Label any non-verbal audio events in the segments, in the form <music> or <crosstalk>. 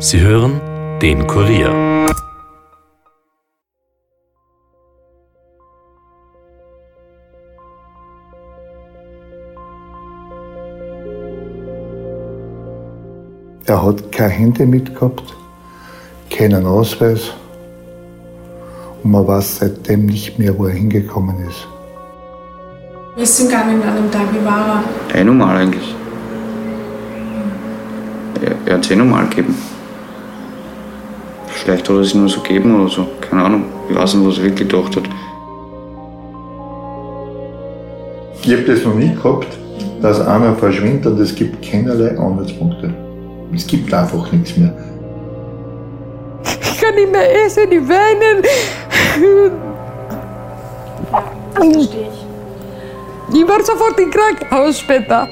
Sie hören den Kurier. Er hat keine Hände mitgehabt, keinen Ausweis und man weiß seitdem nicht mehr, wo er hingekommen ist. Wie ist es ihm gegangen an dem Tag? Wie war er? Normal eigentlich. Er, er hat es eh normal gegeben. Vielleicht hat er es nur so gegeben oder so. Keine Ahnung. Ich weiß nicht, was er wirklich gedacht hat. Ich habe das noch nie gehabt, dass einer verschwindet und es gibt keinerlei Anhaltspunkte. Es gibt einfach nichts mehr. Ich kann nicht mehr essen, ich weinen. Das verstehe ich. Ich war sofort im Krankenhaus später.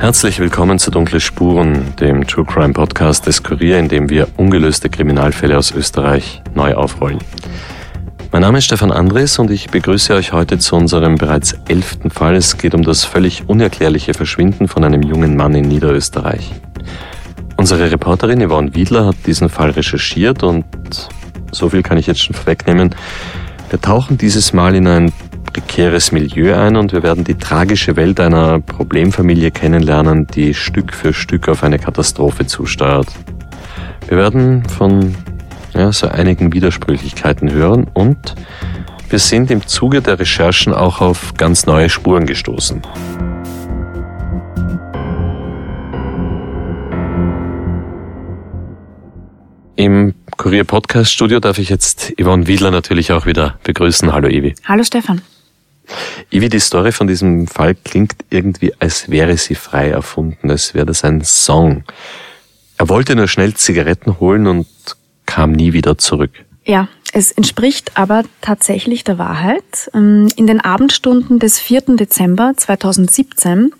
Herzlich willkommen zu Dunkle Spuren, dem True Crime Podcast des Kurier, in dem wir ungelöste Kriminalfälle aus Österreich neu aufrollen. Mein Name ist Stefan Andres und ich begrüße euch heute zu unserem bereits elften Fall. Es geht um das völlig unerklärliche Verschwinden von einem jungen Mann in Niederösterreich. Unsere Reporterin Yvonne Wiedler hat diesen Fall recherchiert und so viel kann ich jetzt schon vorwegnehmen. Wir tauchen dieses Mal in ein prekäres Milieu ein und wir werden die tragische Welt einer Problemfamilie kennenlernen, die Stück für Stück auf eine Katastrophe zusteuert. Wir werden von ja, so einigen Widersprüchlichkeiten hören und wir sind im Zuge der Recherchen auch auf ganz neue Spuren gestoßen. Im Kurier Podcast Studio darf ich jetzt Yvonne Wiedler natürlich auch wieder begrüßen. Hallo Ivi. Hallo Stefan. Ivi, die Story von diesem Fall klingt irgendwie, als wäre sie frei erfunden, als wäre das ein Song. Er wollte nur schnell Zigaretten holen und kam nie wieder zurück. Ja, es entspricht aber tatsächlich der Wahrheit. Ähm, in den Abendstunden des 4. Dezember 2017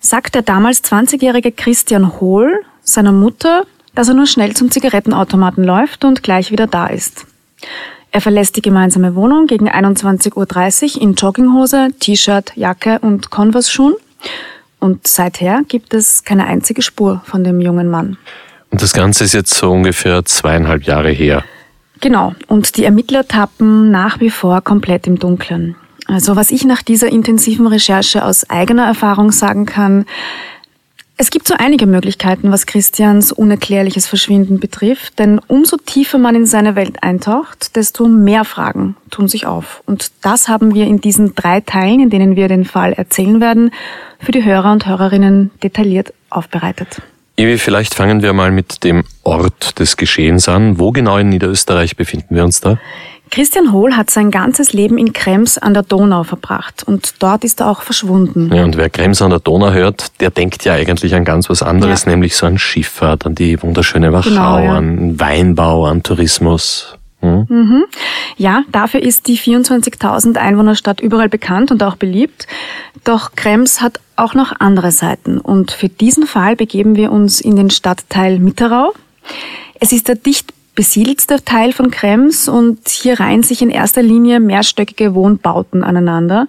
sagt der damals 20-jährige Christian Hohl seiner Mutter, dass er nur schnell zum Zigarettenautomaten läuft und gleich wieder da ist. Er verlässt die gemeinsame Wohnung gegen 21.30 Uhr in Jogginghose, T-Shirt, Jacke und Converse-Schuhen. Und seither gibt es keine einzige Spur von dem jungen Mann. Und das Ganze ist jetzt so ungefähr zweieinhalb Jahre her. Genau. Und die Ermittler tappen nach wie vor komplett im Dunkeln. Also was ich nach dieser intensiven Recherche aus eigener Erfahrung sagen kann, es gibt so einige Möglichkeiten, was Christians unerklärliches Verschwinden betrifft, denn umso tiefer man in seine Welt eintaucht, desto mehr Fragen tun sich auf. Und das haben wir in diesen drei Teilen, in denen wir den Fall erzählen werden, für die Hörer und Hörerinnen detailliert aufbereitet. Ewi, vielleicht fangen wir mal mit dem Ort des Geschehens an. Wo genau in Niederösterreich befinden wir uns da? Christian Hohl hat sein ganzes Leben in Krems an der Donau verbracht und dort ist er auch verschwunden. Ja, und wer Krems an der Donau hört, der denkt ja eigentlich an ganz was anderes, ja. nämlich so an Schifffahrt, an die wunderschöne Wachau, genau, ja. an Weinbau, an Tourismus. Hm? Mhm. Ja, dafür ist die 24.000 Einwohnerstadt überall bekannt und auch beliebt. Doch Krems hat auch noch andere Seiten und für diesen Fall begeben wir uns in den Stadtteil Mitterau. Es ist der dicht besiedelster Teil von Krems und hier reihen sich in erster Linie mehrstöckige Wohnbauten aneinander.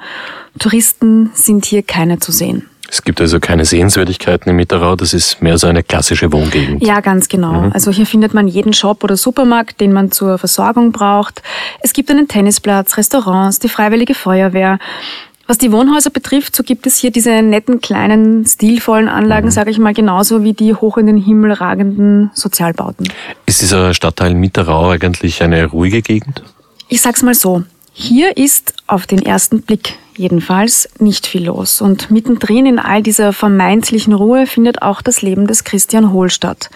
Touristen sind hier keine zu sehen. Es gibt also keine Sehenswürdigkeiten im Mitterau, das ist mehr so eine klassische Wohngegend. Ja, ganz genau. Mhm. Also hier findet man jeden Shop oder Supermarkt, den man zur Versorgung braucht. Es gibt einen Tennisplatz, Restaurants, die Freiwillige Feuerwehr. Was die Wohnhäuser betrifft, so gibt es hier diese netten, kleinen, stilvollen Anlagen, mhm. sage ich mal, genauso wie die hoch in den Himmel ragenden Sozialbauten. Ist dieser Stadtteil Mitterau eigentlich eine ruhige Gegend? Ich sag's mal so. Hier ist auf den ersten Blick jedenfalls nicht viel los. Und mittendrin in all dieser vermeintlichen Ruhe findet auch das Leben des Christian Hohl statt.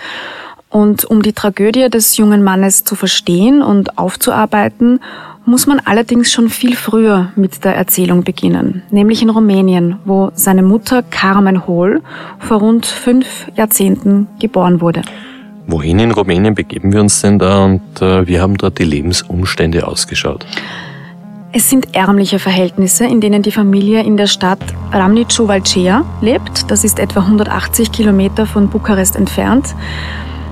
Und um die Tragödie des jungen Mannes zu verstehen und aufzuarbeiten, muss man allerdings schon viel früher mit der Erzählung beginnen, nämlich in Rumänien, wo seine Mutter Carmen Hohl vor rund fünf Jahrzehnten geboren wurde. Wohin in Rumänien begeben wir uns denn da und äh, wie haben dort die Lebensumstände ausgeschaut? Es sind ärmliche Verhältnisse, in denen die Familie in der Stadt Ramnicu Valcea lebt. Das ist etwa 180 Kilometer von Bukarest entfernt.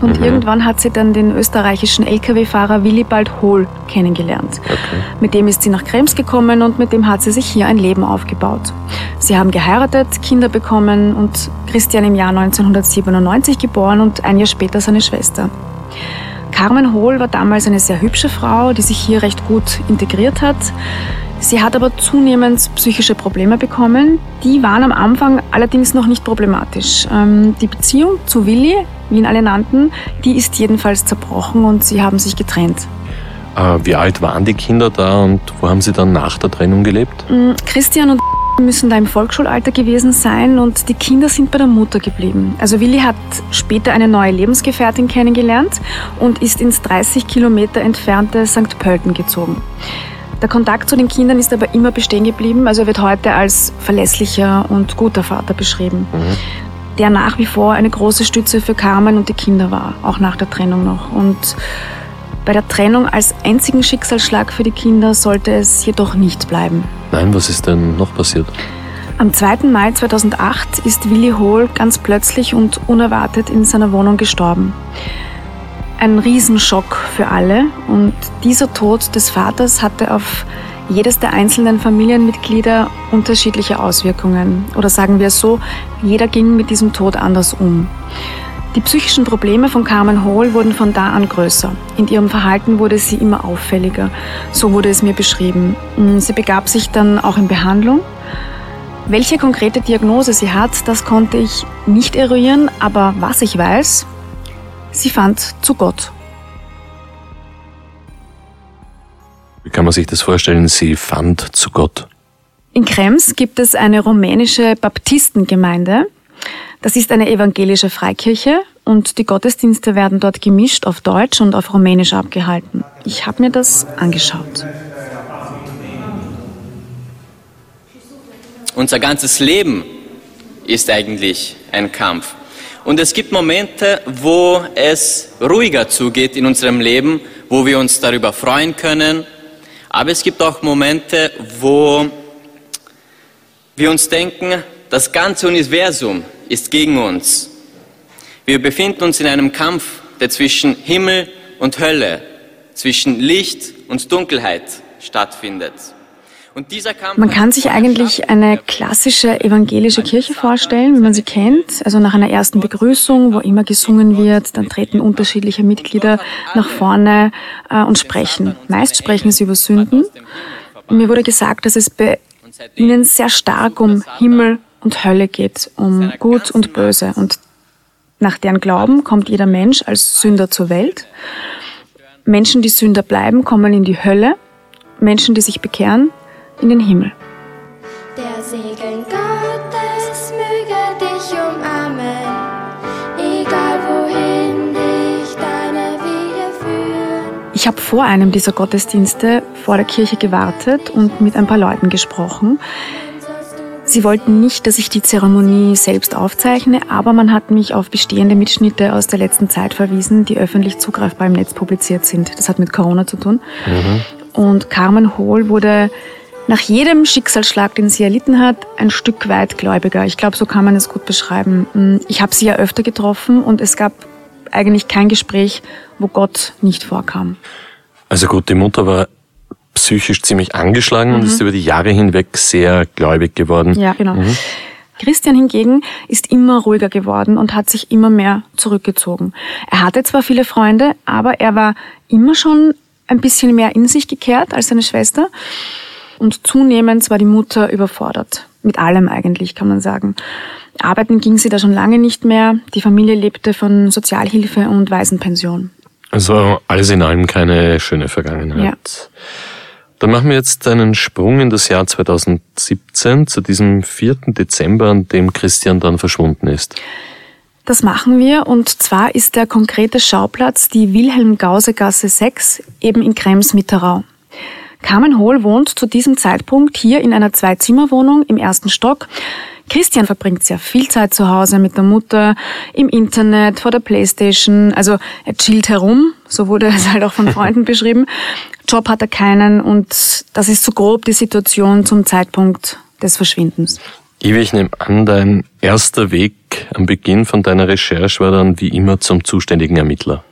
Und mhm. irgendwann hat sie dann den österreichischen Lkw-Fahrer Willibald Hohl kennengelernt. Okay. Mit dem ist sie nach Krems gekommen und mit dem hat sie sich hier ein Leben aufgebaut. Sie haben geheiratet, Kinder bekommen und Christian im Jahr 1997 geboren und ein Jahr später seine Schwester. Carmen Hohl war damals eine sehr hübsche Frau, die sich hier recht gut integriert hat. Sie hat aber zunehmend psychische Probleme bekommen. Die waren am Anfang allerdings noch nicht problematisch. Ähm, die Beziehung zu Willi, wie ihn alle nannten, die ist jedenfalls zerbrochen und sie haben sich getrennt. Äh, wie alt waren die Kinder da und wo haben sie dann nach der Trennung gelebt? Mm, Christian und <laughs> müssen da im Volksschulalter gewesen sein und die Kinder sind bei der Mutter geblieben. Also Willi hat später eine neue Lebensgefährtin kennengelernt und ist ins 30 Kilometer entfernte St. Pölten gezogen. Der Kontakt zu den Kindern ist aber immer bestehen geblieben. Also er wird heute als verlässlicher und guter Vater beschrieben, mhm. der nach wie vor eine große Stütze für Carmen und die Kinder war, auch nach der Trennung noch. Und bei der Trennung als einzigen Schicksalsschlag für die Kinder sollte es jedoch nicht bleiben. Nein, was ist denn noch passiert? Am 2. Mai 2008 ist Willi Hohl ganz plötzlich und unerwartet in seiner Wohnung gestorben ein Riesenschock für alle und dieser Tod des Vaters hatte auf jedes der einzelnen Familienmitglieder unterschiedliche Auswirkungen. Oder sagen wir es so, jeder ging mit diesem Tod anders um. Die psychischen Probleme von Carmen Hall wurden von da an größer. In ihrem Verhalten wurde sie immer auffälliger. So wurde es mir beschrieben. Sie begab sich dann auch in Behandlung. Welche konkrete Diagnose sie hat, das konnte ich nicht eruieren, aber was ich weiß, Sie fand zu Gott. Wie kann man sich das vorstellen? Sie fand zu Gott. In Krems gibt es eine rumänische Baptistengemeinde. Das ist eine evangelische Freikirche und die Gottesdienste werden dort gemischt auf Deutsch und auf Rumänisch abgehalten. Ich habe mir das angeschaut. Unser ganzes Leben ist eigentlich ein Kampf. Und es gibt Momente, wo es ruhiger zugeht in unserem Leben, wo wir uns darüber freuen können. Aber es gibt auch Momente, wo wir uns denken, das ganze Universum ist gegen uns. Wir befinden uns in einem Kampf, der zwischen Himmel und Hölle, zwischen Licht und Dunkelheit stattfindet. Man kann sich eigentlich eine klassische evangelische Kirche vorstellen, wie man sie kennt. Also nach einer ersten Begrüßung, wo immer gesungen wird, dann treten unterschiedliche Mitglieder nach vorne äh, und sprechen. Meist sprechen sie über Sünden. Mir wurde gesagt, dass es bei ihnen sehr stark um Himmel und Hölle geht, um Gut und Böse. Und nach deren Glauben kommt jeder Mensch als Sünder zur Welt. Menschen, die Sünder bleiben, kommen in die Hölle. Menschen, die sich bekehren, in den Himmel. Der Segen Gottes möge dich umarmen, egal wohin dich deine Wege führen. Ich habe vor einem dieser Gottesdienste vor der Kirche gewartet und mit ein paar Leuten gesprochen. Sie wollten nicht, dass ich die Zeremonie selbst aufzeichne, aber man hat mich auf bestehende Mitschnitte aus der letzten Zeit verwiesen, die öffentlich zugreifbar im Netz publiziert sind. Das hat mit Corona zu tun. Mhm. Und Carmen Hohl wurde nach jedem Schicksalsschlag, den sie erlitten hat, ein Stück weit gläubiger. Ich glaube, so kann man es gut beschreiben. Mm, ich habe sie ja öfter getroffen und es gab eigentlich kein Gespräch, wo Gott nicht vorkam. Also gut, die Mutter war psychisch ziemlich angeschlagen mhm. und ist über die Jahre hinweg sehr gläubig geworden. Ja, genau. Mhm. Christian hingegen ist immer ruhiger geworden und hat sich immer mehr zurückgezogen. Er hatte zwar viele Freunde, aber er war immer schon ein bisschen mehr in sich gekehrt als seine Schwester. Und zunehmend war die Mutter überfordert. Mit allem eigentlich, kann man sagen. Arbeiten ging sie da schon lange nicht mehr. Die Familie lebte von Sozialhilfe und Waisenpension. Also alles in allem keine schöne Vergangenheit. Ja. Dann machen wir jetzt einen Sprung in das Jahr 2017 zu diesem 4. Dezember, an dem Christian dann verschwunden ist. Das machen wir und zwar ist der konkrete Schauplatz die Wilhelm-Gause-Gasse 6 eben in Krems-Mitterau. Carmen Hohl wohnt zu diesem Zeitpunkt hier in einer Zwei-Zimmer-Wohnung im ersten Stock. Christian verbringt sehr viel Zeit zu Hause mit der Mutter, im Internet, vor der Playstation. Also er chillt herum, so wurde es halt auch von <laughs> Freunden beschrieben. Job hat er keinen und das ist so grob die Situation zum Zeitpunkt des Verschwindens. Iwi, ich nehme an, dein erster Weg am Beginn von deiner Recherche war dann wie immer zum zuständigen Ermittler.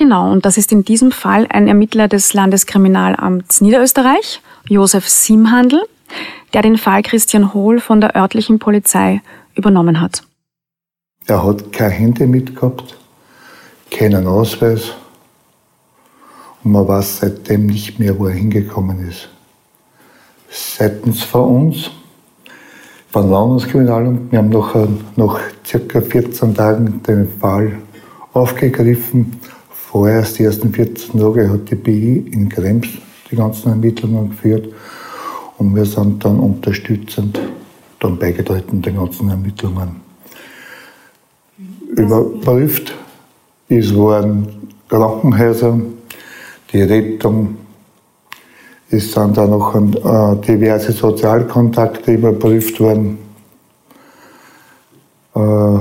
Genau, und das ist in diesem Fall ein Ermittler des Landeskriminalamts Niederösterreich, Josef Simhandel, der den Fall Christian Hohl von der örtlichen Polizei übernommen hat. Er hat kein Handy mitgehabt, keinen Ausweis und man weiß seitdem nicht mehr, wo er hingekommen ist. Seitens von uns, vom Landeskriminalamt, wir haben nach, nach circa 14 Tagen den Fall aufgegriffen. Vorerst die ersten 14 Tage hat die BI in Krems die ganzen Ermittlungen geführt und wir sind dann unterstützend dann beigetreten den ganzen Ermittlungen. Überprüft es waren Krankenhäuser, die Rettung, es sind dann noch äh, diverse Sozialkontakte überprüft worden. Äh,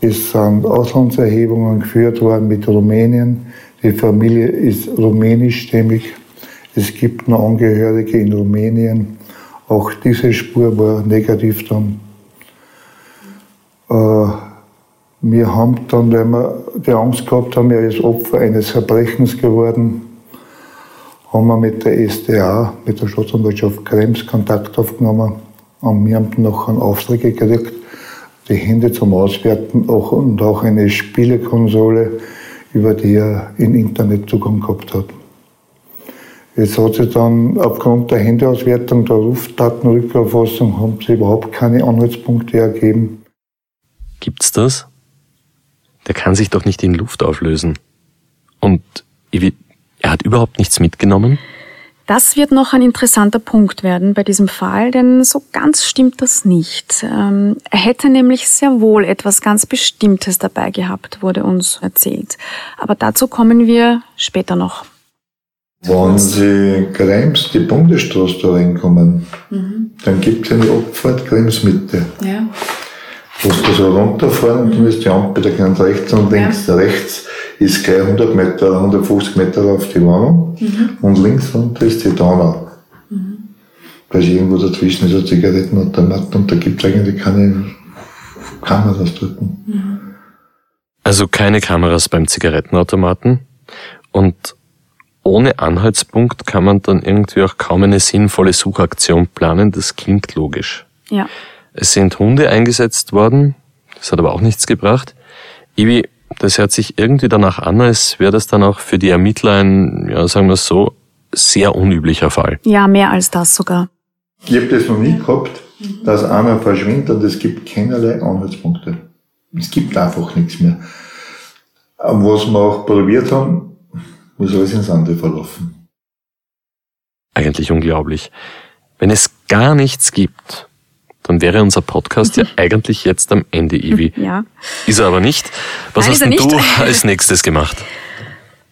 es sind Auslandserhebungen geführt worden mit Rumänien. Die Familie ist rumänischstämmig. Es gibt noch Angehörige in Rumänien. Auch diese Spur war negativ dann. Äh, wir haben dann, weil wir die Angst gehabt haben, er ist Opfer eines Verbrechens geworden, haben wir mit der SDA, mit der Staatsanwaltschaft Krems, Kontakt aufgenommen und wir haben noch einen Auftrag gekriegt, die Hände zum Auswerten auch, und auch eine Spielekonsole, über die er in Internetzugang gehabt hat. Jetzt hat sich dann aufgrund der Handeauswertung, der Rufdatenrückerfassung, haben sich überhaupt keine Anhaltspunkte ergeben. Gibt's das? Der kann sich doch nicht in Luft auflösen. Und er hat überhaupt nichts mitgenommen? Das wird noch ein interessanter Punkt werden bei diesem Fall, denn so ganz stimmt das nicht. Ähm, er hätte nämlich sehr wohl etwas ganz Bestimmtes dabei gehabt, wurde uns erzählt. Aber dazu kommen wir später noch. Wenn Sie Krems, die Bundesstraße da reinkommen, mhm. dann gibt es eine Abfahrt Krems-Mitte. Ja. Wo Sie so runterfahren und dann ist die Ampel da ganz rechts und links. Ja. Rechts ist gleich 100 Meter, 150 Meter auf die Wohnung mhm. und links runter ist die Donau. Mhm. Weil irgendwo dazwischen ist ein Zigarettenautomat und da gibt es eigentlich keine Kameras dort. Mhm. Also keine Kameras beim Zigarettenautomaten und ohne Anhaltspunkt kann man dann irgendwie auch kaum eine sinnvolle Suchaktion planen. Das klingt logisch. Ja. Es sind Hunde eingesetzt worden. Das hat aber auch nichts gebracht. Ibi, das hört sich irgendwie danach an, als wäre das dann auch für die Ermittler ein, ja, sagen wir es so, sehr unüblicher Fall. Ja, mehr als das sogar. Ich habe das noch nie gehabt, dass einer verschwindet und es gibt keinerlei Anhaltspunkte. Es gibt einfach nichts mehr. Was wir auch probiert haben, muss alles ins Sande verlaufen. Eigentlich unglaublich. Wenn es gar nichts gibt, dann wäre unser Podcast ja eigentlich jetzt am Ende, Ivi. <laughs> Ja. Ist er aber nicht. Was Nein, hast denn du als nächstes gemacht?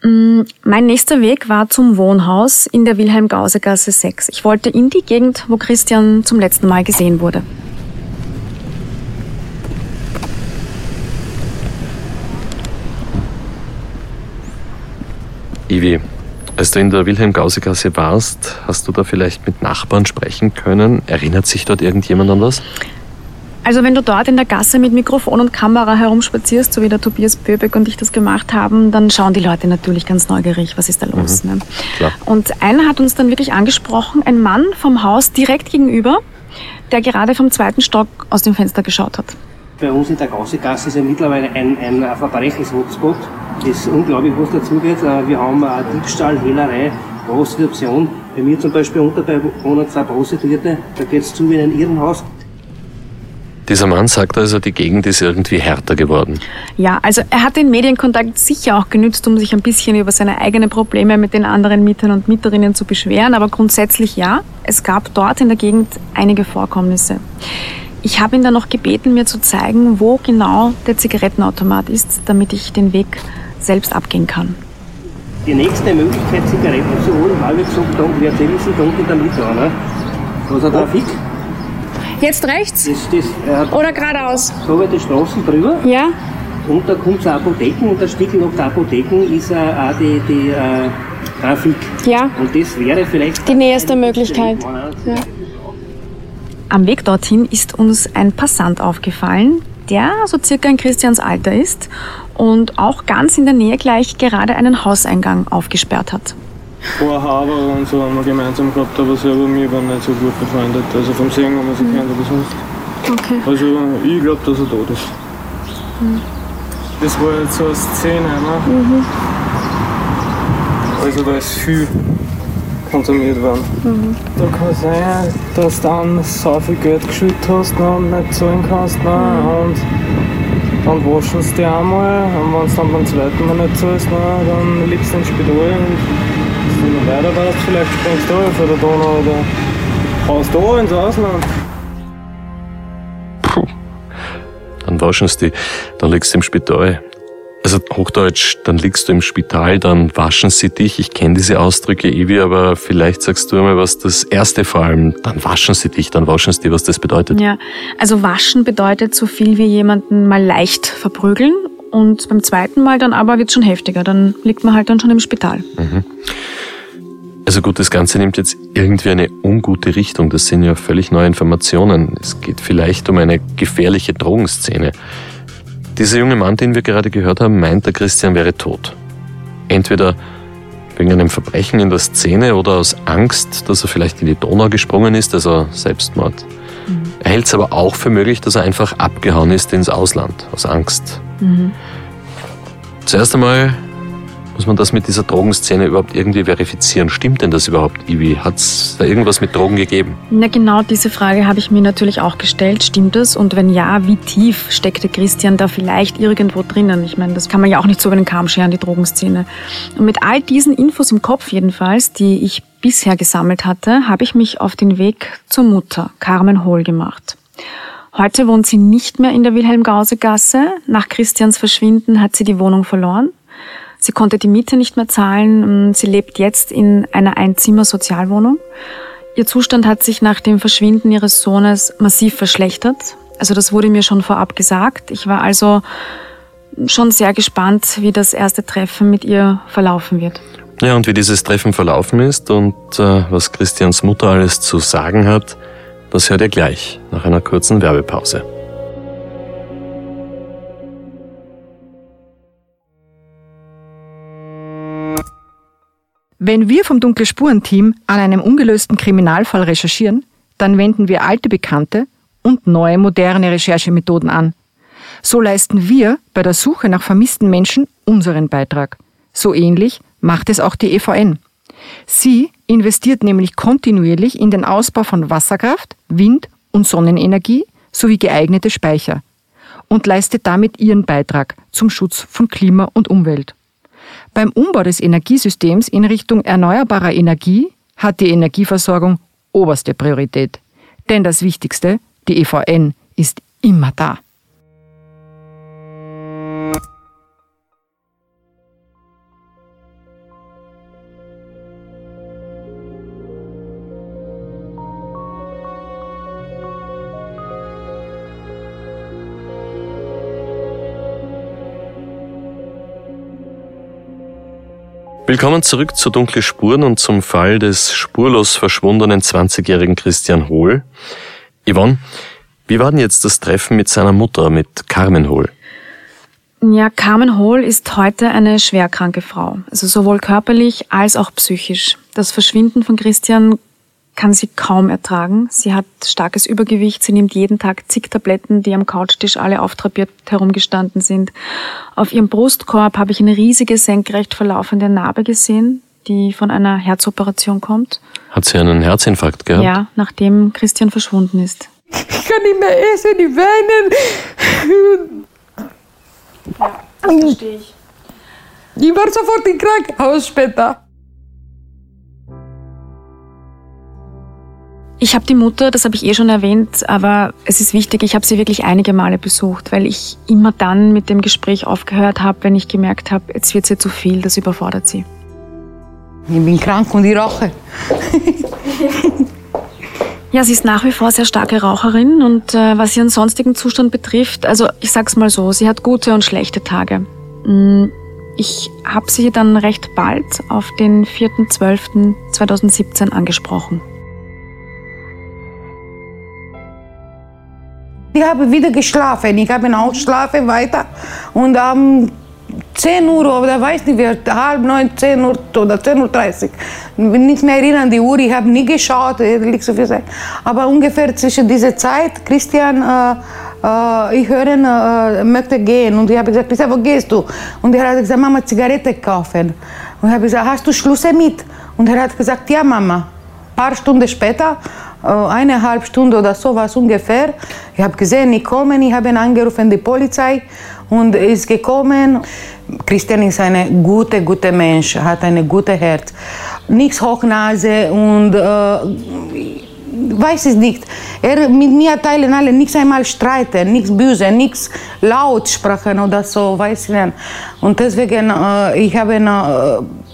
Mm, mein nächster Weg war zum Wohnhaus in der Wilhelm-Gause-Gasse 6. Ich wollte in die Gegend, wo Christian zum letzten Mal gesehen wurde. Ivi, als du in der Wilhelm-Gause-Gasse warst, hast du da vielleicht mit Nachbarn sprechen können? Erinnert sich dort irgendjemand an was? Also wenn du dort in der Gasse mit Mikrofon und Kamera herumspazierst, so wie der Tobias Böbeck und ich das gemacht haben, dann schauen die Leute natürlich ganz neugierig, was ist da los. Mhm. Ne? Und einer hat uns dann wirklich angesprochen, ein Mann vom Haus direkt gegenüber, der gerade vom zweiten Stock aus dem Fenster geschaut hat. Bei uns in der Gausegasse ist ja mittlerweile ein, ein Verbrechens-Hotspot. Es ist unglaublich, was dazugeht. Äh, wir haben Diebstahl, Hehlerei, Prostitution. Bei mir zum Beispiel unter bei wohnen zwei Prostituierte. Da geht es zu wie in einem Irrenhaus. Dieser Mann sagt also, die Gegend ist irgendwie härter geworden. Ja, also er hat den Medienkontakt sicher auch genützt, um sich ein bisschen über seine eigenen Probleme mit den anderen Mietern und Mieterinnen zu beschweren. Aber grundsätzlich ja, es gab dort in der Gegend einige Vorkommnisse. Ich habe ihn dann noch gebeten, mir zu zeigen, wo genau der Zigarettenautomat ist, damit ich den Weg selbst abgehen kann. Die nächste Möglichkeit, Zigaretten zu holen, habe ich gesagt, dann wäre sie da unten in der Mitte. Ne? Was hat er Fick? Jetzt rechts? Das, das, Oder geradeaus? So über die Straßen drüber. Ja. Und da kommt es Apotheken und der Stickel nach der Apotheken ist äh, auch die, die äh, Trafik. Ja. Und das wäre vielleicht... Die nächste Möglichkeit. Ja. Am Weg dorthin ist uns ein Passant aufgefallen, der so circa in Christians Alter ist und auch ganz in der Nähe gleich gerade einen Hauseingang aufgesperrt hat. Ein Haber und so haben wir gemeinsam gehabt, aber selber wir waren nicht so gut befreundet. Also vom Singen haben wir sie mhm. kennt, aber sonst. Okay. Also ich glaube, dass er tot ist. Mhm. Das war jetzt so eine Szene, ne? Mhm. Also da ist viel konsumiert worden. Mhm. Da kann sein, dass du dann so viel Geld geschüttet hast ne, und nicht zahlen kannst. Ne, mhm. Und dann waschen sie dich einmal und wenn du dann beim zweiten Mal nicht zahlst, ne, dann liegst du ins Spital und wenn du weiter warst, vielleicht springst du auf der Donau oder haust da ins Ausland. Puh. Dann waschen sie dich, dann liegst du im Spital. Also Hochdeutsch, dann liegst du im Spital, dann waschen sie dich. Ich kenne diese Ausdrücke ewig, aber vielleicht sagst du einmal, was das erste vor allem, dann waschen sie dich, dann waschen sie dir, was das bedeutet. Ja, also waschen bedeutet so viel wie jemanden mal leicht verprügeln und beim zweiten Mal dann aber wird es schon heftiger, dann liegt man halt dann schon im Spital. Mhm. Also gut, das Ganze nimmt jetzt irgendwie eine ungute Richtung. Das sind ja völlig neue Informationen. Es geht vielleicht um eine gefährliche Drogenszene. Dieser junge Mann, den wir gerade gehört haben, meint, der Christian wäre tot. Entweder wegen einem Verbrechen in der Szene oder aus Angst, dass er vielleicht in die Donau gesprungen ist, also Selbstmord. Mhm. Er hält es aber auch für möglich, dass er einfach abgehauen ist ins Ausland, aus Angst. Mhm. Zuerst einmal muss man das mit dieser Drogenszene überhaupt irgendwie verifizieren? Stimmt denn das überhaupt, Ivi? Hat es da irgendwas mit Drogen gegeben? Na genau diese Frage habe ich mir natürlich auch gestellt. Stimmt das? Und wenn ja, wie tief steckte Christian da vielleicht irgendwo drinnen? Ich meine, das kann man ja auch nicht so über den Kamm scheren, die Drogenszene. Und mit all diesen Infos im Kopf jedenfalls, die ich bisher gesammelt hatte, habe ich mich auf den Weg zur Mutter, Carmen Hohl, gemacht. Heute wohnt sie nicht mehr in der Wilhelm-Gause-Gasse. Nach Christians Verschwinden hat sie die Wohnung verloren. Sie konnte die Miete nicht mehr zahlen. Ähm, sie lebt jetzt in einer Einzimmer-Sozialwohnung. Ihr Zustand hat sich nach dem Verschwinden ihres Sohnes massiv verschlechtert. Also das wurde mir schon vorab gesagt. Ich war also schon sehr gespannt, wie das erste Treffen mit ihr verlaufen wird. Ja, und wie dieses Treffen verlaufen ist und äh, was Christians Mutter alles zu sagen hat, das hört ihr gleich nach einer kurzen Werbepause. Wenn wir vom Dunkle Spuren-Team an einem ungelösten Kriminalfall recherchieren, dann wenden wir alte Bekannte und neue moderne Recherchemethoden an. So leisten wir bei der Suche nach vermissten Menschen unseren Beitrag. So ähnlich macht es auch die EVN. Sie investiert nämlich kontinuierlich in den Ausbau von Wasserkraft, Wind- und Sonnenenergie sowie geeignete Speicher und leistet damit ihren Beitrag zum Schutz von Klima und Umwelt. Beim Umbau des Energiesystems in Richtung erneuerbarer Energie hat die Energieversorgung oberste Priorität. Denn das Wichtigste, die EVN, ist immer da. Willkommen zurück zu Dunkle Spuren und zum Fall des spurlos verschwundenen 20-jährigen Christian Hohl. Yvonne, wie war denn jetzt das Treffen mit seiner Mutter, mit Carmen Hohl? Ja, Carmen Hohl ist heute eine schwerkranke Frau, also sowohl körperlich als auch psychisch. Das Verschwinden von Christian kann sie kaum ertragen. Sie hat starkes Übergewicht, sie nimmt jeden Tag zig Tabletten, die am Couchtisch alle auftrapiert herumgestanden sind. Auf ihrem Brustkorb habe ich eine riesige senkrecht verlaufende Narbe gesehen, die von einer Herzoperation kommt. Hat sie einen Herzinfarkt gehabt? Ja, nachdem Christian verschwunden ist. Ich kann nicht mehr essen, ich weinen. Ja, das verstehe ich. Ich war sofort im Krankenhaus später. Ich habe die Mutter, das habe ich eh schon erwähnt, aber es ist wichtig, ich habe sie wirklich einige Male besucht, weil ich immer dann mit dem Gespräch aufgehört habe, wenn ich gemerkt habe, jetzt wird sie zu viel, das überfordert sie. Ich bin krank und ich rauche. ja, sie ist nach wie vor sehr starke Raucherin und äh, was ihren sonstigen Zustand betrifft, also ich sag's mal so, sie hat gute und schlechte Tage. Mm, ich habe sie dann recht bald auf den 4.12.2017 angesprochen. Ich habe wieder geschlafen. Ich habe auch schlafen weiter. Und am 10 Uhr oder weiß nicht, wie, halb neun, 10 Uhr oder 10.30 Uhr. Ich bin nicht mehr erinnern, die Uhr, ich habe nie geschaut, so viel Zeit. Aber ungefähr zwischen dieser Zeit, Christian, äh, äh, ich höre, äh, möchte gehen. Und ich habe gesagt, Christian, wo gehst du? Und er hat gesagt, Mama, Zigarette kaufen. Und ich habe gesagt, hast du Schlüssel mit? Und er hat gesagt, ja, Mama. Ein paar Stunden später eineinhalb Stunden oder so was ungefähr. Ich habe gesehen, ich komme, ich habe angerufen, die Polizei und ist gekommen. Christian ist ein guter, guter Mensch, hat ein gutes Herz. Nichts Hochnase und äh, weiß es nicht. Er mit mir teilen alle nichts einmal streiten, nichts böse, nichts laut sprechen oder so, weiß ich nicht. Und deswegen, äh, ich habe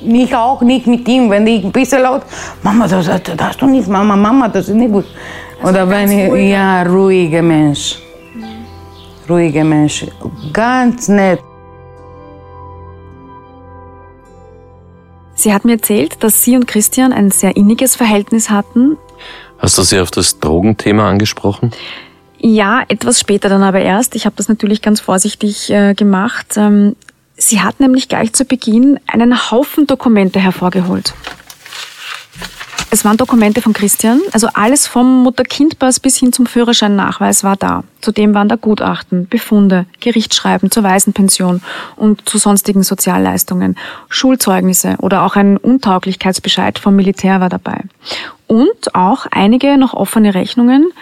mich auch nicht mit ihm, wenn ich ein bisschen laut, Mama, das, das hast du nicht, Mama, Mama, das ist nicht gut. Oder wenn ich, ruhiger. ja, ruhiger Mensch. Ruhiger Mensch, ganz nett. Sie hat mir erzählt, dass Sie und Christian ein sehr inniges Verhältnis hatten. Hast du sie auf das Drogenthema angesprochen? Ja, etwas später dann aber erst. Ich habe das natürlich ganz vorsichtig äh, gemacht. Ähm, sie hat nämlich gleich zu Beginn einen Haufen Dokumente hervorgeholt. Es waren Dokumente von Christian, also alles vom Mutter-Kind-Pass bis hin zum Führerschein-Nachweis war da. Zudem waren da Gutachten, Befunde, Gerichtsschreiben zur Waisenpension und zu sonstigen Sozialleistungen, Schulzeugnisse oder auch ein Untauglichkeitsbescheid vom Militär war dabei. Und auch einige noch offene Rechnungen,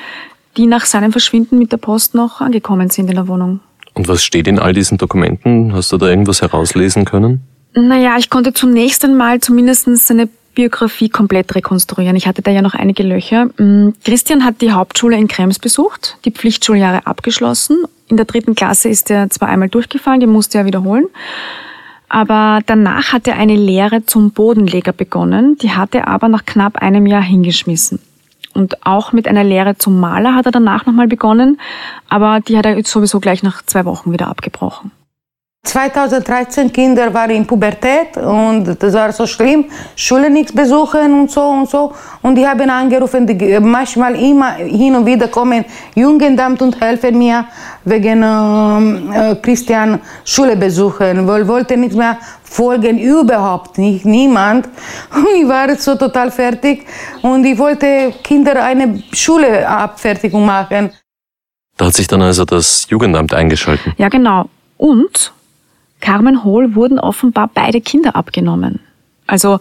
die nach seinem Verschwinden mit der Post noch angekommen sind in der Wohnung. Und was steht in all diesen Dokumenten? Hast du da irgendwas herauslesen können? Naja, ich konnte zunächst einmal zumindest seine Biografie komplett rekonstruieren. Ich hatte da ja noch einige Löcher. Mm, Christian hat die Hauptschule in Krems besucht, die Pflichtschuljahre abgeschlossen. In der dritten Klasse ist er zwar einmal durchgefallen, die musste er wiederholen. Aber danach hat er eine Lehre zum Bodenleger begonnen, die hat er aber nach knapp einem Jahr hingeschmissen. Und auch mit einer Lehre zum Maler hat er danach nochmal begonnen, aber die hat er sowieso gleich nach zwei Wochen wieder abgebrochen. 2013 Kinder waren in Pubertät und das war so schlimm, Schule nichts besuchen und so und so. Und die haben angerufen, die manchmal immer hin und wieder kommen Jugendamt und helfen mir wegen äh, Christian Schule besuchen, weil wollte nichts mehr folgen, überhaupt nicht, niemand. <laughs> Ich war so total fertig und ich wollte Kinder eine Schuleabfertigung machen. Da hat sich dann also das Jugendamt eingeschaltet. Ja, genau. Und Carmen Hohl wurden offenbar beide Kinder abgenommen. Also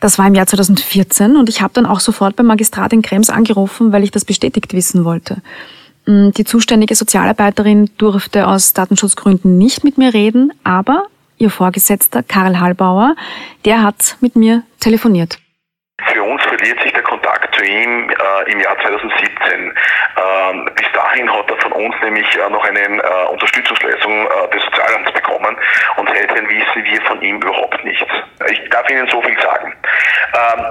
das war im Jahr 2014 und ich habe dann auch sofort beim Magistrat in Krems angerufen, weil ich das bestätigt wissen wollte. Mm, die zuständige Sozialarbeiterin durfte aus Datenschutzgründen nicht mit mir reden, aber ihr Vorgesetzter Karl Hallbauer, der hat mit mir telefoniert. Für uns verliert sich der Kontakt zu ihm äh, im Jahr 2017. Ähm, bis dahin hat er von uns nämlich äh, noch eine äh, Unterstützungsleistung äh, des Sozialamts bekommen und seitdem wissen wir von ihm überhaupt nichts. Ich darf Ihnen so viel sagen. Ähm,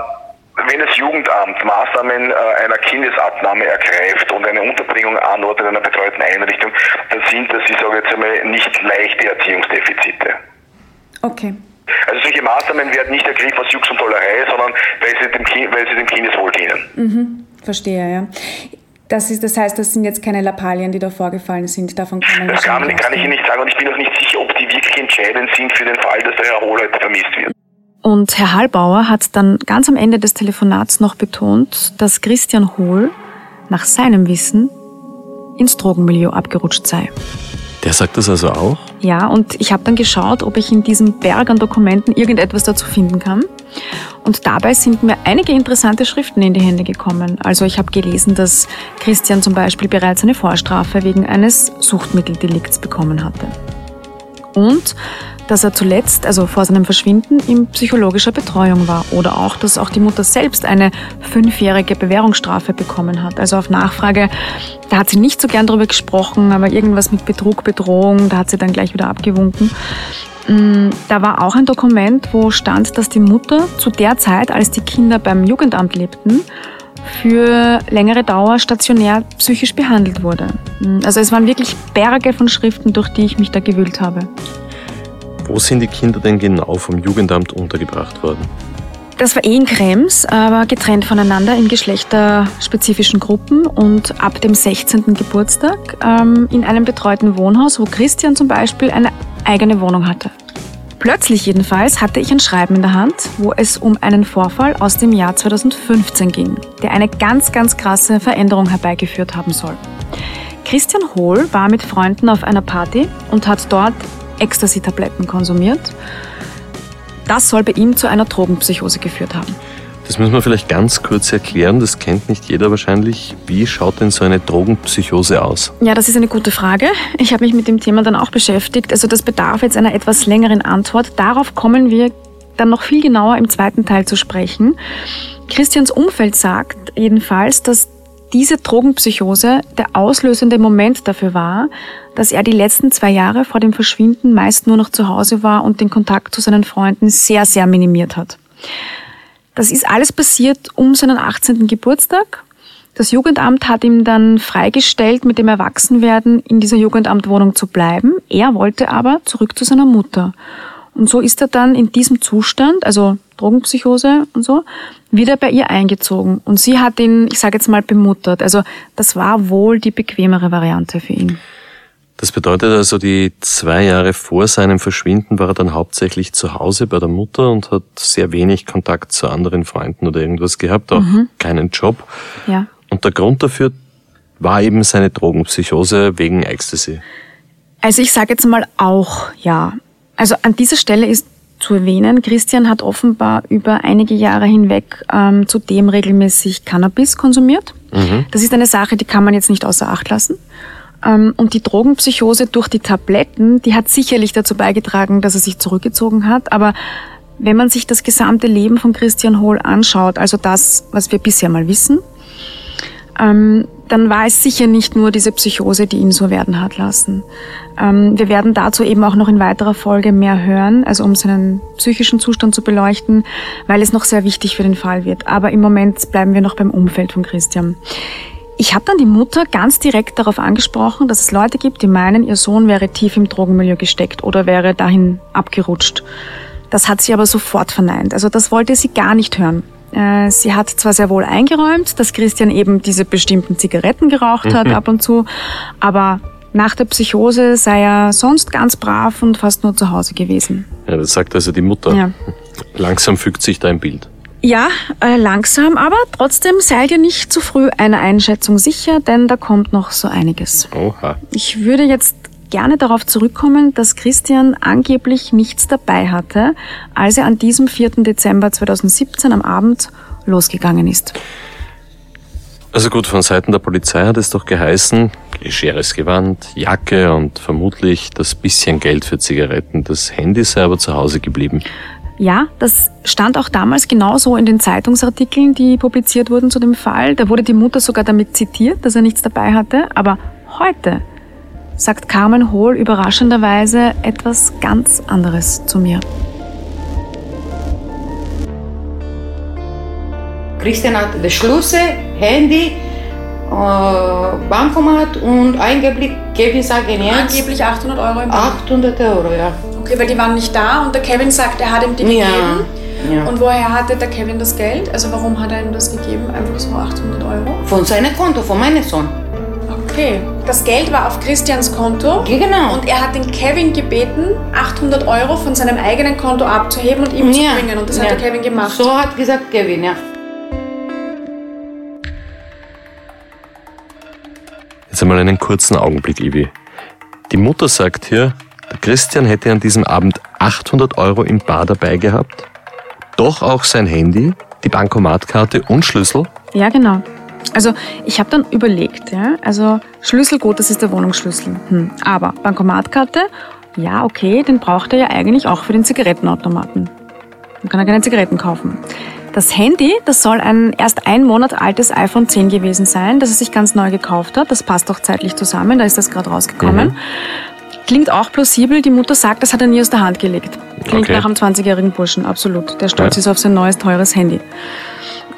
wenn das Jugendamt Maßnahmen äh, einer Kindesabnahme ergreift und eine Unterbringung anordnet in einer betreuten Einrichtung, dann sind das, ich sage jetzt einmal, nicht leichte Erziehungsdefizite. Okay. Also solche Maßnahmen werden nicht ergriffen aus Jux und Tollerei, sondern weil sie dem, kind, weil sie dem Kindeswohl dienen. Mhm. Verstehe, ja. Das, ist, das heißt, das sind jetzt keine Lappalien, die da vorgefallen sind. Davon kann man Das kann, kann ich Ihnen nicht sagen und ich bin auch nicht sicher, ob die wirklich entscheidend sind für den Fall, dass der Herr Hohl heute vermisst wird. Und Herr Hallbauer hat dann ganz am Ende des Telefonats noch betont, dass Christian Hohl nach seinem Wissen ins Drogenmilieu abgerutscht sei. Der sagt das also auch? Ja, und ich habe dann geschaut, ob ich in diesem Berg an Dokumenten irgendetwas dazu finden kann. Und dabei sind mir einige interessante Schriften in die Hände gekommen. Also ich habe gelesen, dass Christian zum Beispiel bereits eine Vorstrafe wegen eines Suchtmitteldelikts bekommen hatte. Und dass er zuletzt, also vor seinem Verschwinden, in psychologischer Betreuung war. Oder auch, dass auch die Mutter selbst eine fünfjährige Bewährungsstrafe bekommen hat. Also auf Nachfrage, da hat sie nicht so gern darüber gesprochen, aber irgendwas mit Betrug, Bedrohung, da hat sie dann gleich wieder abgewunken. Mm, da war auch ein Dokument, wo stand, dass die Mutter zu der Zeit, als die Kinder beim Jugendamt lebten, für längere Dauer stationär psychisch behandelt wurde. Mm, also es waren wirklich Berge von Schriften, durch die ich mich da gewühlt habe. Wo sind die Kinder denn genau vom Jugendamt untergebracht worden? Das war eh in Krems, aber getrennt voneinander in geschlechterspezifischen Gruppen und ab dem 16. Geburtstag ähm, in einem betreuten Wohnhaus, wo Christian zum Beispiel eine eigene Wohnung hatte. Plötzlich jedenfalls hatte ich ein Schreiben in der Hand, wo es um einen Vorfall aus dem Jahr 2015 ging, der eine ganz, ganz krasse Veränderung herbeigeführt haben soll. Christian Hohl war mit Freunden auf einer Party und hat dort Ecstasy-Tabletten konsumiert. Das soll bei ihm zu einer Drogenpsychose geführt haben. Das müssen wir vielleicht ganz kurz erklären, das kennt nicht jeder wahrscheinlich. Wie schaut denn so eine Drogenpsychose aus? Ja, das ist eine gute Frage. Ich habe mich mit dem Thema dann auch beschäftigt. Also das bedarf jetzt einer etwas längeren Antwort. Darauf kommen wir dann noch viel genauer im zweiten Teil zu sprechen. Christians Umfeld sagt jedenfalls, dass diese Drogenpsychose der auslösende Moment dafür war, dass er die letzten zwei Jahre vor dem Verschwinden meist nur noch zu Hause war und den Kontakt zu seinen Freunden sehr, sehr minimiert hat. Das ist alles passiert um seinen 18. Geburtstag. Das Jugendamt hat ihm dann freigestellt, mit dem Erwachsenwerden in dieser Jugendamtwohnung zu bleiben. Er wollte aber zurück zu seiner Mutter. Und so ist er dann in diesem Zustand, also Drogenpsychose und so, wieder bei ihr eingezogen. Und sie hat ihn, ich sage jetzt mal, bemuttert. Also das war wohl die bequemere Variante für ihn. Das bedeutet also, die zwei Jahre vor seinem Verschwinden war er dann hauptsächlich zu Hause bei der Mutter und hat sehr wenig Kontakt zu anderen Freunden oder irgendwas gehabt, auch mhm. keinen Job. Ja. Und der Grund dafür war eben seine Drogenpsychose wegen Ecstasy. Also ich sage jetzt mal auch ja. Also an dieser Stelle ist zu erwähnen, Christian hat offenbar über einige Jahre hinweg ähm, zudem regelmäßig Cannabis konsumiert. Mhm. Das ist eine Sache, die kann man jetzt nicht außer Acht lassen. Ähm, und die Drogenpsychose durch die Tabletten, die hat sicherlich dazu beigetragen, dass er sich zurückgezogen hat. Aber wenn man sich das gesamte Leben von Christian Hohl anschaut, also das, was wir bisher mal wissen, ähm, dann war es sicher nicht nur diese Psychose, die ihn so werden hat lassen. Ähm, wir werden dazu eben auch noch in weiterer Folge mehr hören, also um seinen psychischen Zustand zu beleuchten, weil es noch sehr wichtig für den Fall wird. Aber im Moment bleiben wir noch beim Umfeld von Christian. Ich habe dann die Mutter ganz direkt darauf angesprochen, dass es Leute gibt, die meinen, ihr Sohn wäre tief im Drogenmilieu gesteckt oder wäre dahin abgerutscht. Das hat sie aber sofort verneint. Also das wollte sie gar nicht hören. Äh, sie hat zwar sehr wohl eingeräumt, dass Christian eben diese bestimmten Zigaretten geraucht hat ab und zu, aber nach der Psychose sei er sonst ganz brav und fast nur zu Hause gewesen. Ja, das sagt also die Mutter. Ja. Langsam fügt sich da ein Bild. Ja, äh, langsam, aber trotzdem seid ihr nicht zu früh einer Einschätzung sicher, denn da kommt noch so einiges. Oha. Ich würde jetzt gerne darauf zurückkommen, dass Christian angeblich nichts dabei hatte, als er an diesem 4. Dezember 2017 am Abend losgegangen ist. Also gut, von Seiten der Polizei hat es doch geheißen, legeres Gewand, Jacke und vermutlich das bisschen Geld für Zigaretten. Das Handy sei aber zu Hause geblieben. Ja, das stand auch damals genauso in den Zeitungsartikeln, die publiziert wurden zu dem Fall. Da wurde die Mutter sogar damit zitiert, dass er nichts dabei hatte. Aber heute sagt Carmen Hohl überraschenderweise etwas ganz anderes zu mir. Christian hat die Schlüssel, Handy, äh, Bankomat und angeblich, Kevin sagt ja, Angeblich 800 Euro im Monat. 800 Euro, ja. Okay, weil die waren nicht da und der Kevin sagt, er hat ihm die ja. gegeben. Ja. Und woher hatte der Kevin das Geld? Also warum hat er ihm das gegeben? Einfach so 800 Euro? Von seinem Konto, von meinem Sohn. Okay, das Geld war auf Christians Konto. Genau. Und er hat den Kevin gebeten, 800 Euro von seinem eigenen Konto abzuheben und ihm ja. zu bringen. Und das ja. hat der Kevin gemacht. So hat gesagt Kevin, ja. Jetzt einmal einen kurzen Augenblick, Ivi. Die Mutter sagt hier, der Christian hätte an diesem Abend 800 Euro im Bar dabei gehabt, doch auch sein Handy, die Bankomatkarte und Schlüssel. Ja, genau. Also ich habe dann überlegt, ja, also Schlüssel, gut, das ist der Wohnungsschlüssel. Hm. Aber Bankomatkarte, ja, okay, den braucht er ja eigentlich auch für den Zigarettenautomaten. Dann kann er keine Zigaretten kaufen. Das Handy, das soll ein erst ein Monat altes iPhone 10 gewesen sein, das er sich ganz neu gekauft hat. Das passt auch zeitlich zusammen, da ist das gerade rausgekommen. Mhm. Klingt auch plausibel. Die Mutter sagt, das hat er nie aus der Hand gelegt. Klingt okay. nach einem 20-jährigen Burschen, absolut. Der stolz ja. ist auf sein neues, teures Handy.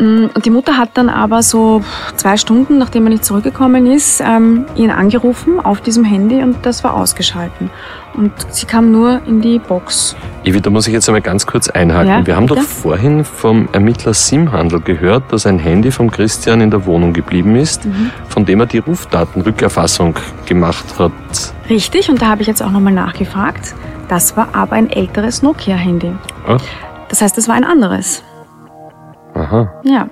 Mm, und die Mutter hat dann aber so zwei Stunden, nachdem er nicht zurückgekommen ist, ähm, ihn angerufen auf diesem Handy und das war ausgeschalten. und sie kam nur in die Box. Evi, da muss ich jetzt einmal ganz kurz einhaken. Ja, Wir haben bitte? doch vorhin vom Ermittler Simhandel gehört, dass ein Handy vom Christian in der Wohnung geblieben ist, Mhm. von dem er die Rufdatenrückerfassung gemacht hat. Richtig, und da habe ich jetzt auch nochmal nachgefragt. Das war aber ein älteres Nokia-Handy. Ach, Das heißt, es war ein anderes. Aha. Ja.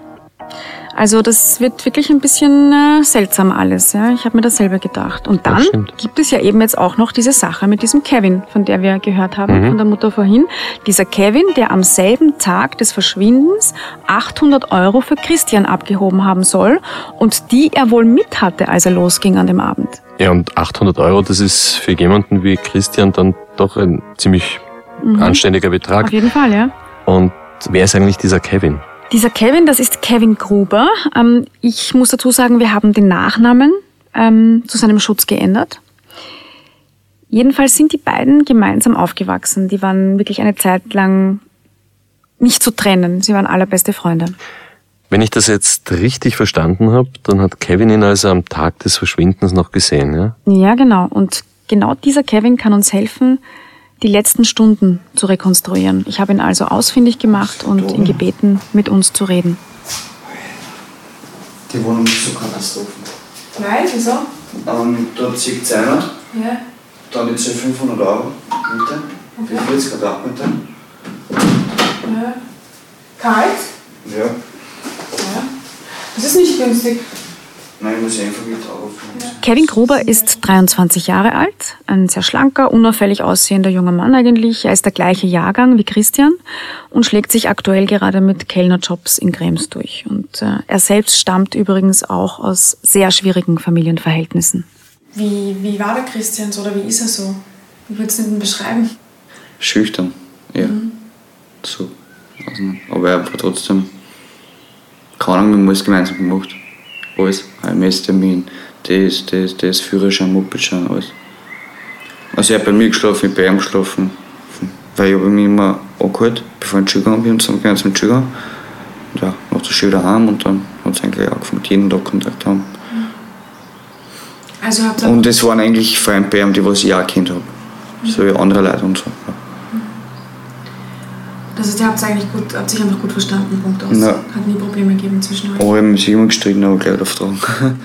Also das wird wirklich ein bisschen äh, seltsam alles. Ja? Ich habe mir das selber gedacht. Und dann gibt es ja eben jetzt auch noch diese Sache mit diesem Kevin, von der wir gehört haben, Mhm. von der Mutter vorhin. Dieser Kevin, der am selben Tag des Verschwindens 800 Euro für Christian abgehoben haben soll und die er wohl mit hatte, als er losging an dem Abend. Ja, und 800 Euro, das ist für jemanden wie Christian dann doch ein ziemlich Mhm. anständiger Betrag. Auf jeden Fall, ja. Und wer ist eigentlich dieser Kevin? Dieser Kevin, das ist Kevin Gruber. Ähm, ich muss dazu sagen, wir haben den Nachnamen ähm, zu seinem Schutz geändert. Jedenfalls sind die beiden gemeinsam aufgewachsen. Die waren wirklich eine Zeit lang nicht zu trennen. Sie waren allerbeste Freunde. Wenn ich das jetzt richtig verstanden habe, dann hat Kevin ihn also am Tag des Verschwindens noch gesehen, ja? Ja, genau. Und genau dieser Kevin kann uns helfen, die letzten Stunden zu rekonstruieren. Ich habe ihn also ausfindig gemacht und ihn gebeten, mit uns zu reden. Die Wohnung ist so Katastrophen. Nein, wieso? Ähm, dort zieht es einer, Ja. dann jetzt 500 Euro Miete, für 40 Quadratmeter. ja. Kalt? Ja, Ja. Das ist nicht günstig. Nein, ich muss einfach mit aufrufen. Kevin Gruber ist 23 Jahre alt, ein sehr schlanker, unauffällig aussehender junger Mann eigentlich. Er ist der gleiche Jahrgang wie Christian und schlägt sich aktuell gerade mit Kellnerjobs in Krems durch. Und äh, er selbst stammt übrigens auch aus sehr schwierigen Familienverhältnissen. Wie, wie war der Christian so oder wie ist er so? Wie würdest du ihn beschreiben? Schüchtern, ja. Mhm. So, nicht. Aber er hat trotzdem, keine Ahnung, wir haben alles gemeinsam gemacht. Alles. HMS-Termin, das, das, das, Führerschein, Mopedschein, alles. Also er hat bei mir geschlafen, ich bei ihm geschlafen. Weil ich habe mich immer angehalten, bevor ich in die Schule gegangen bin, sind wir die Schule gegangen. Und ja, nach der Schule daheim und dann hat es eigentlich angefangen, jeden Tag Kontakt haben. Also Und es waren eigentlich Freunde bei ihm, die was ich auch kennt habe. So wie andere Leute und so. Ja. Das heißt, ihr habt eigentlich gut, habt sich einfach gut verstanden, Punkt aus. Ja. Hat nie Probleme gegeben zwischen euch. Aber wir haben sich immer gestritten, aber gleich auftragen. <laughs>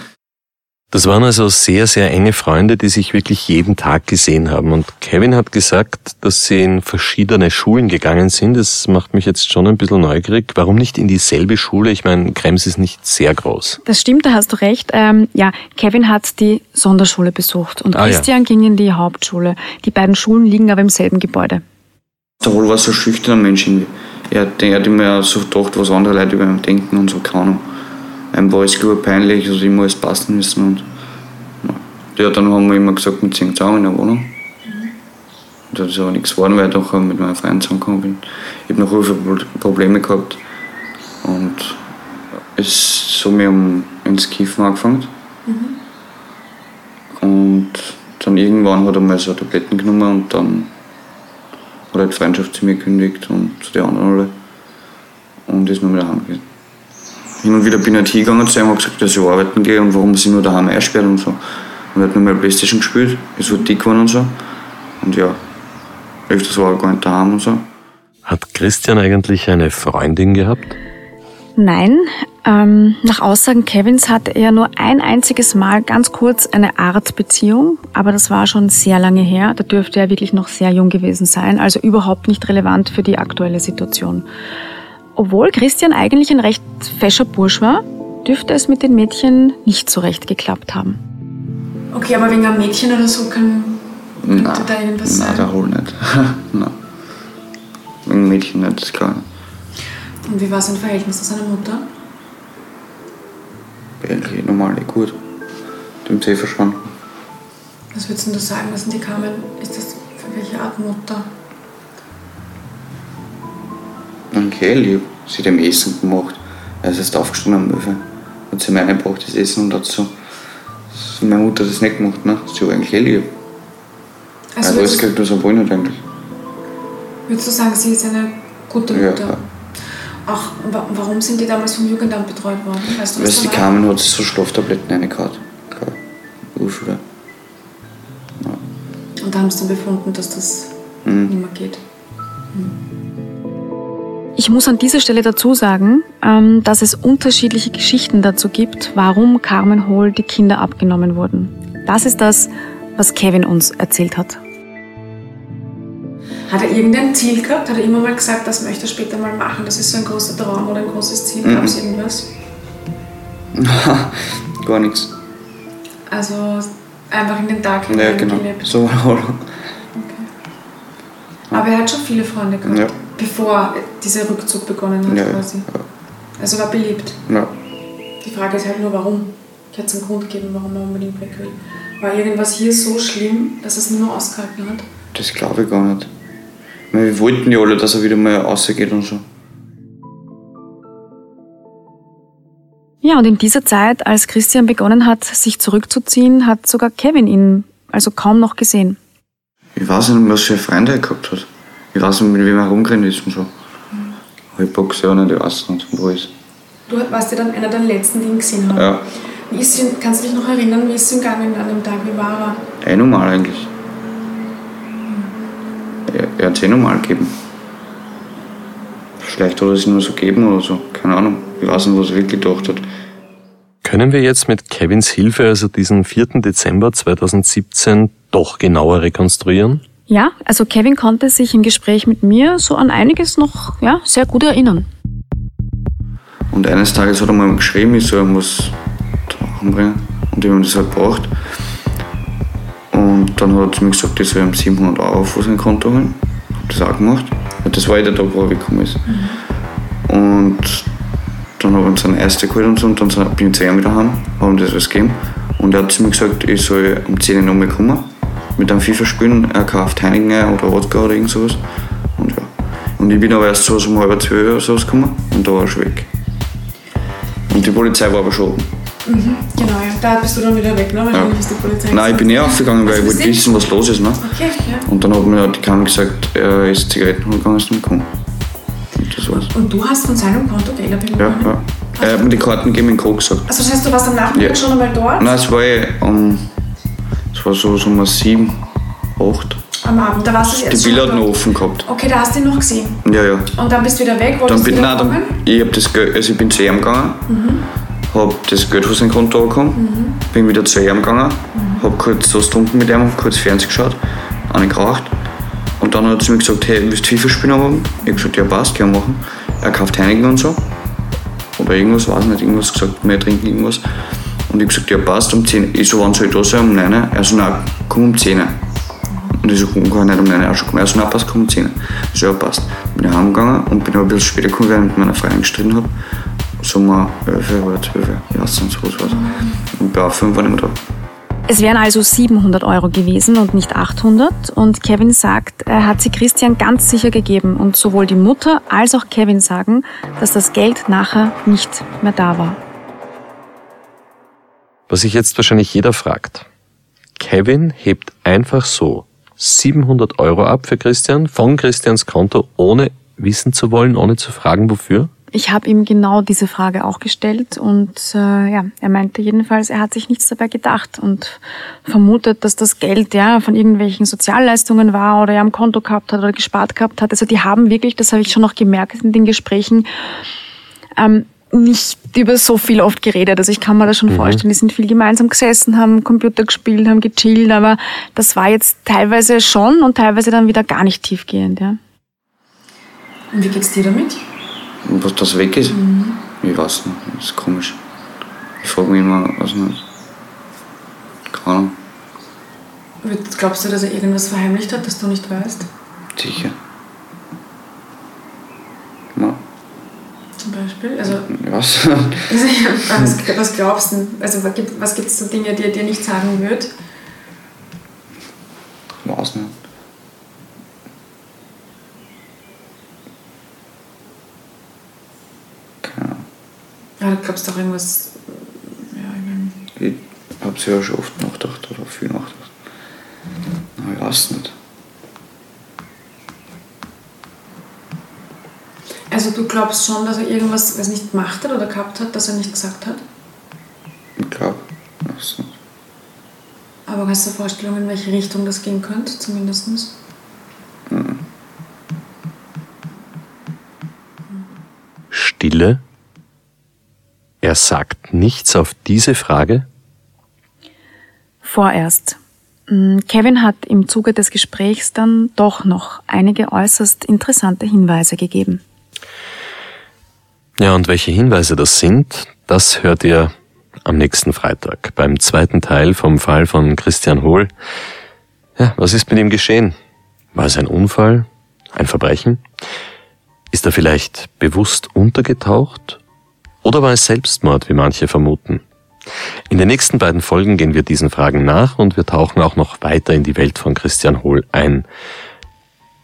Das waren also sehr, sehr enge Freunde, die sich wirklich jeden Tag gesehen haben. Und Kevin hat gesagt, dass sie in verschiedene Schulen gegangen sind. Das macht mich jetzt schon ein bisschen neugierig. Warum nicht in dieselbe Schule? Ich meine, Krems ist nicht sehr groß. Das stimmt, da hast du recht. Ähm, ja, Kevin hat die Sonderschule besucht und Ah, ja. Christian ging in die Hauptschule. Die beiden Schulen liegen aber im selben Gebäude. Der Wohl war so ein schüchterner Mensch irgendwie. Er hat, er hat immer so gedacht, was andere Leute über ihn denken und so, keine Ahnung. Einem war es peinlich, also immer alles passen müssen und ja, dann haben wir immer gesagt, wir ziehen zusammen in der Wohnung. Und da ist aber nichts geworden, weil ich doch mit meinen Freunden zusammengekommen bin. Ich habe noch viele Pro- Probleme gehabt und es ist so mir um ins Kiffen angefangen. Und dann irgendwann hat er mal so Tabletten genommen und dann hat die Freundschaft zu mir gekündigt und zu den anderen alle. Und ist nur wieder heimgegangen. Hin und wieder bin ich halt hingegangen zu ihm und habe gesagt, dass ich arbeiten gehe und warum sie nur daheim einsperrt und so. Und er hat nur mal Playstation gespielt, ist so dick geworden und so. Und ja, öfters war er gar nicht daheim und so. Hat Christian eigentlich eine Freundin gehabt? Nein, ähm, nach Aussagen Kevins hatte er nur ein einziges Mal ganz kurz eine Art Beziehung, aber das war schon sehr lange her. Da dürfte er wirklich noch sehr jung gewesen sein, also überhaupt nicht relevant für die aktuelle Situation. Obwohl Christian eigentlich ein recht fescher Bursch war, dürfte es mit den Mädchen nicht so recht geklappt haben. Okay, aber wegen einem Mädchen oder so kann, Nein, könnte da irgendwas nein, sein. der Hol nicht. <laughs> nein. Wegen Mädchen nicht, das ist klar. Und wie war sein Verhältnis zu seiner Mutter? Eigentlich normal, eh gut. Dem See verschwunden. Was würdest du sagen? Was sind die kamen? Ist das für welche Art Mutter? Okay, lieb. Sie hat ihm Essen gemacht. Er ist erst aufgestanden am Öfen. Hat sie mir reingebracht, das Essen, und hat so. so meine Mutter hat das nicht gemacht, ne? Sie war eigentlich eh lieb. Also Also, gekriegt, was er wollte, nicht eigentlich. würdest du sagen, sie ist eine gute Mutter? ja. Ach, wa- warum sind die damals vom Jugendamt betreut worden? Weißt du, Weil war? kamen, hat sie so Schlaftabletten reingehauen. Urschule. Und da haben sie dann befunden, dass das mhm. nicht mehr geht. Ich muss an dieser Stelle dazu sagen, ähm, dass es unterschiedliche Geschichten dazu gibt, warum Carmen Hohl die Kinder abgenommen wurden. Das ist das, was Kevin uns erzählt hat. Hat er irgendein Ziel gehabt? Hat er immer mal gesagt, das möchte er später mal machen? Das ist so ein großer Traum oder ein großes Ziel? Mhm. Gab es irgendwas? <laughs> Gar nichts. Also einfach in den Tag hinein ja, genau. gelebt? So, <laughs> okay. Aber er hat schon viele Freunde gehabt, ja. bevor dieser Rückzug begonnen hat ja, quasi. Ja. Also war beliebt. Ja. Die Frage ist halt nur, warum. Ich hätte es einen Grund gegeben, warum er unbedingt weg will. War irgendwas hier so schlimm, dass es nur ausgehalten hat? Das glaube ich gar nicht. Wir wollten ja alle, dass er wieder mal rausgeht und so. Ja, und in dieser Zeit, als Christian begonnen hat, sich zurückzuziehen, hat sogar Kevin ihn also kaum noch gesehen. Ich weiß nicht, was für Freunde er gehabt hat. Ich weiß nicht, mit wem er rumgerannt ist und so. Aber ich boxe ja nicht, ich weiß nicht, wo ist. Du warst ja dann einer der letzten, die ihn gesehen haben. Ja. Wie ist ihn, kannst du dich noch erinnern, wie ist es ihm gegangen an dem Tag? Wie war er? Eh normal eigentlich. Hat es eh normal gegeben. Vielleicht hat er es nur so gegeben oder so. Keine Ahnung. Ich weiß nicht, was er wirklich gedacht hat. Können wir jetzt mit Kevins Hilfe also diesen 4. Dezember 2017 doch genauer rekonstruieren? Ja, also Kevin konnte sich im Gespräch mit mir so an einiges noch ja, sehr gut erinnern. Und eines Tages hat er mal geschrieben, ich soll irgendwas anbringen. Und ich habe das halt gebracht. Und dann hat er zu mir gesagt, ich soll ihm 700 Euro auf sein Konto holen. Ich habe das auch gemacht. Das war ja der Tag, wo er weggekommen ist. Mhm. Und dann habe ich uns eine erste geholt und, so, und dann bin ich zu ihm wieder heim, habe ihm das was gegeben. Und er hat zu mir gesagt, ich soll um 10 Uhr nochmal kommen, mit einem FIFA spielen. Er kauft Heineken oder Wodka oder irgend sowas. Und ja. Und ich bin aber erst so um halb zwölf oder sowas gekommen und da war schon weg. Und die Polizei war aber schon oben. Mhm, genau, ja. Da bist du dann wieder weg, ne? Weil ja. ist die Polizei Nein, ich bin eh aufgegangen, weil ich wollte wissen, was los ist. Ne? Okay, ja. Und dann hat mir die Kamera gesagt, er ist Zigaretten gegangen, ist nicht gekommen. Und das war's. Und du hast von seinem Konto Geld abgenommen? Ja, ja. Er hat mir die Karten gegeben in Co. gesagt. Also das heißt, du warst am Nachmittag ja. schon einmal dort? Nein, es war eh um, es war so, so um sieben, acht. Am Abend, da warst du Die Bilder hat noch offen gehabt. Okay, da hast du ihn noch gesehen? Ja, ja. Und dann bist du wieder weg, wolltest dann bin, du nein, dann, ich, hab das also ich bin zu ihm gegangen, mhm. Habe das Geld von seinem Konto bekommen, mhm. bin wieder zu ihm gegangen, mhm. habe kurz so Stunden mit ihm, kurz Fernsehen geschaut, eine geraucht. Und dann hat zu mir gesagt, hey, willst du FIFA spielen am Abend? Ich habe gesagt, ja passt, wir machen. Er kauft Heineken und so. Oder irgendwas, weiß nicht, irgendwas gesagt, wir trinken irgendwas. Und ich habe gesagt, ja passt, um 10 Ich so, wann soll ich da sein? Um 9 Uhr. Er so, nein, komm um 10 Uhr. Und ich so, komm, kann ich nicht um 9 Uhr schon kommen. Er so, nein, passt, komm um 10 Uhr. Ich so, ja passt. Bin ich heimgegangen und bin ein bisschen später gekommen, weil ich mit meiner Freundin gestritten habe. So 11 Uhr oder 12 Uhr. Ja, sonst was war Und bei 5 war ich nicht mehr da. Es wären also 700 Euro gewesen und nicht 800. Und Kevin sagt, er hat sie Christian ganz sicher gegeben. Und sowohl die Mutter als auch Kevin sagen, dass das Geld nachher nicht mehr da war. Was sich jetzt wahrscheinlich jeder fragt. Kevin hebt einfach so 700 Euro ab für Christian von Christians Konto, ohne wissen zu wollen, ohne zu fragen, wofür? Ich habe ihm genau diese Frage auch gestellt und äh, ja, er meinte jedenfalls, er hat sich nichts dabei gedacht und vermutet, dass das Geld ja von irgendwelchen Sozialleistungen war oder er am Konto gehabt hat oder gespart gehabt hat. Also die haben wirklich, das habe ich schon noch gemerkt in den Gesprächen, ähm, nicht über so viel oft geredet. Also ich kann mir das schon mhm. vorstellen, die sind viel gemeinsam gesessen, haben Computer gespielt, haben gechillt, aber das war jetzt teilweise schon und teilweise dann wieder gar nicht tiefgehend. Ja. Und wie geht's dir damit? Was das weg ist. Mhm. Ich weiß nicht, das ist komisch. Ich frage mich immer, was nicht. Keine Ahnung. Glaubst du, dass er irgendwas verheimlicht hat, das du nicht weißt? Sicher. Ja. Zum Beispiel? Also, was? <laughs> was, was glaubst du? Also, was gibt es so Dinge, die er dir nicht sagen wird? Ich weiß nicht. Du glaubst doch irgendwas. Ja, ich meine. Ich habe sehr schon oft nachgedacht oder viel nachgedacht. Aber ich weiß nicht. Also du glaubst schon, dass er irgendwas was nicht gemacht hat oder gehabt hat, das er nicht gesagt hat? Ich glaube, weiß nicht. Aber hast du Vorstellungen, in welche Richtung das gehen könnte, zumindest? Mhm. Stille? Er sagt nichts auf diese Frage? Vorerst. Mm, Kevin hat im Zuge des Gesprächs dann doch noch einige äußerst interessante Hinweise gegeben. Ja, und welche Hinweise das sind, das hört ihr am nächsten Freitag beim zweiten Teil vom Fall von Christian Hohl. Ja, was ist mit ihm geschehen? War es ein Unfall? Ein Verbrechen? Ist er vielleicht bewusst untergetaucht? Oder war es Selbstmord, wie manche vermuten? In den nächsten beiden Folgen gehen wir diesen Fragen nach und wir tauchen auch noch weiter in die Welt von Christian Hohl ein.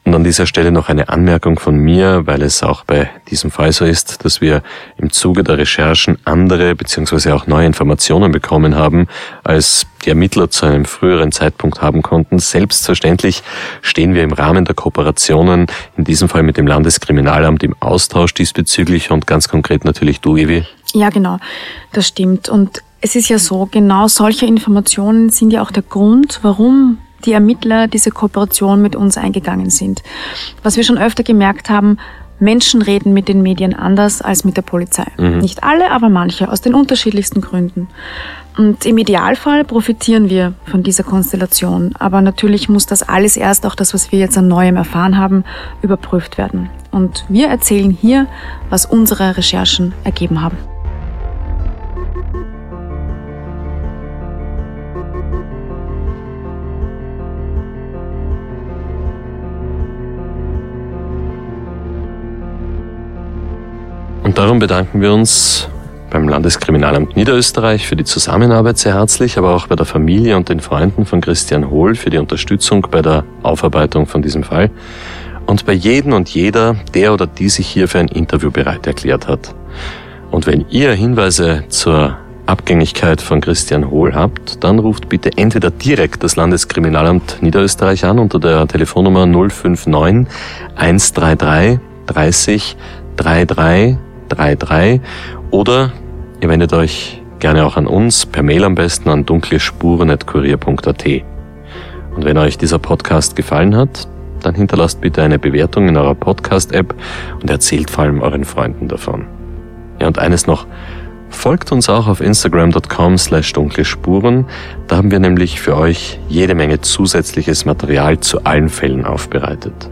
Und an dieser Stelle noch eine Anmerkung von mir, weil es auch bei diesem Fall so ist, dass wir im Zuge der Recherchen andere bzw. auch neue Informationen bekommen haben, als die Ermittler zu einem früheren Zeitpunkt haben konnten. Selbstverständlich stehen wir im Rahmen der Kooperationen, in diesem Fall mit dem Landeskriminalamt, im Austausch diesbezüglich und ganz konkret natürlich du, Evi. Ja, genau, das stimmt. Und es ist ja so, genau solche Informationen sind ja auch der Grund, warum die Ermittler diese Kooperation mit uns eingegangen sind. Was wir schon öfter gemerkt haben, Menschen reden mit den Medien anders als mit der Polizei. Mhm. Nicht alle, aber manche, aus den unterschiedlichsten Gründen. Und im Idealfall profitieren wir von dieser Konstellation. Aber natürlich muss das alles erst, auch das, was wir jetzt an Neuem erfahren haben, überprüft werden. Und wir erzählen hier, was unsere Recherchen ergeben haben. Darum bedanken wir uns beim Landeskriminalamt Niederösterreich für die Zusammenarbeit sehr herzlich, aber auch bei der Familie und den Freunden von Christian Hohl für die Unterstützung bei der Aufarbeitung von diesem Fall und bei jedem und jeder, der oder die sich hier für ein Interview bereit erklärt hat. Und wenn ihr Hinweise zur Abgängigkeit von Christian Hohl habt, dann ruft bitte entweder direkt das Landeskriminalamt Niederösterreich an unter der Telefonnummer 059 133 30 33 33 oder ihr wendet euch gerne auch an uns, per Mail am besten an dunklespuren.kurier.at. Und wenn euch dieser Podcast gefallen hat, dann hinterlasst bitte eine Bewertung in eurer Podcast-App und erzählt vor allem euren Freunden davon. Ja, und eines noch. Folgt uns auch auf instagram.com slash dunkle Spuren. Da haben wir nämlich für euch jede Menge zusätzliches Material zu allen Fällen aufbereitet.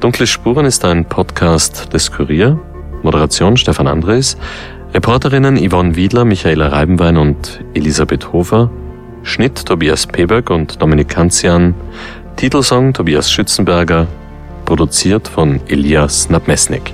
Dunkle Spuren ist ein Podcast des Kurier. Moderation Stefan Andres. Reporterinnen Yvonne Wiedler, Michaela Reibenwein und Elisabeth Hofer. Schnitt Tobias Peberg und Dominik Kanzian. Titelsong Tobias Schützenberger. Produziert von Elias Nabmesnik.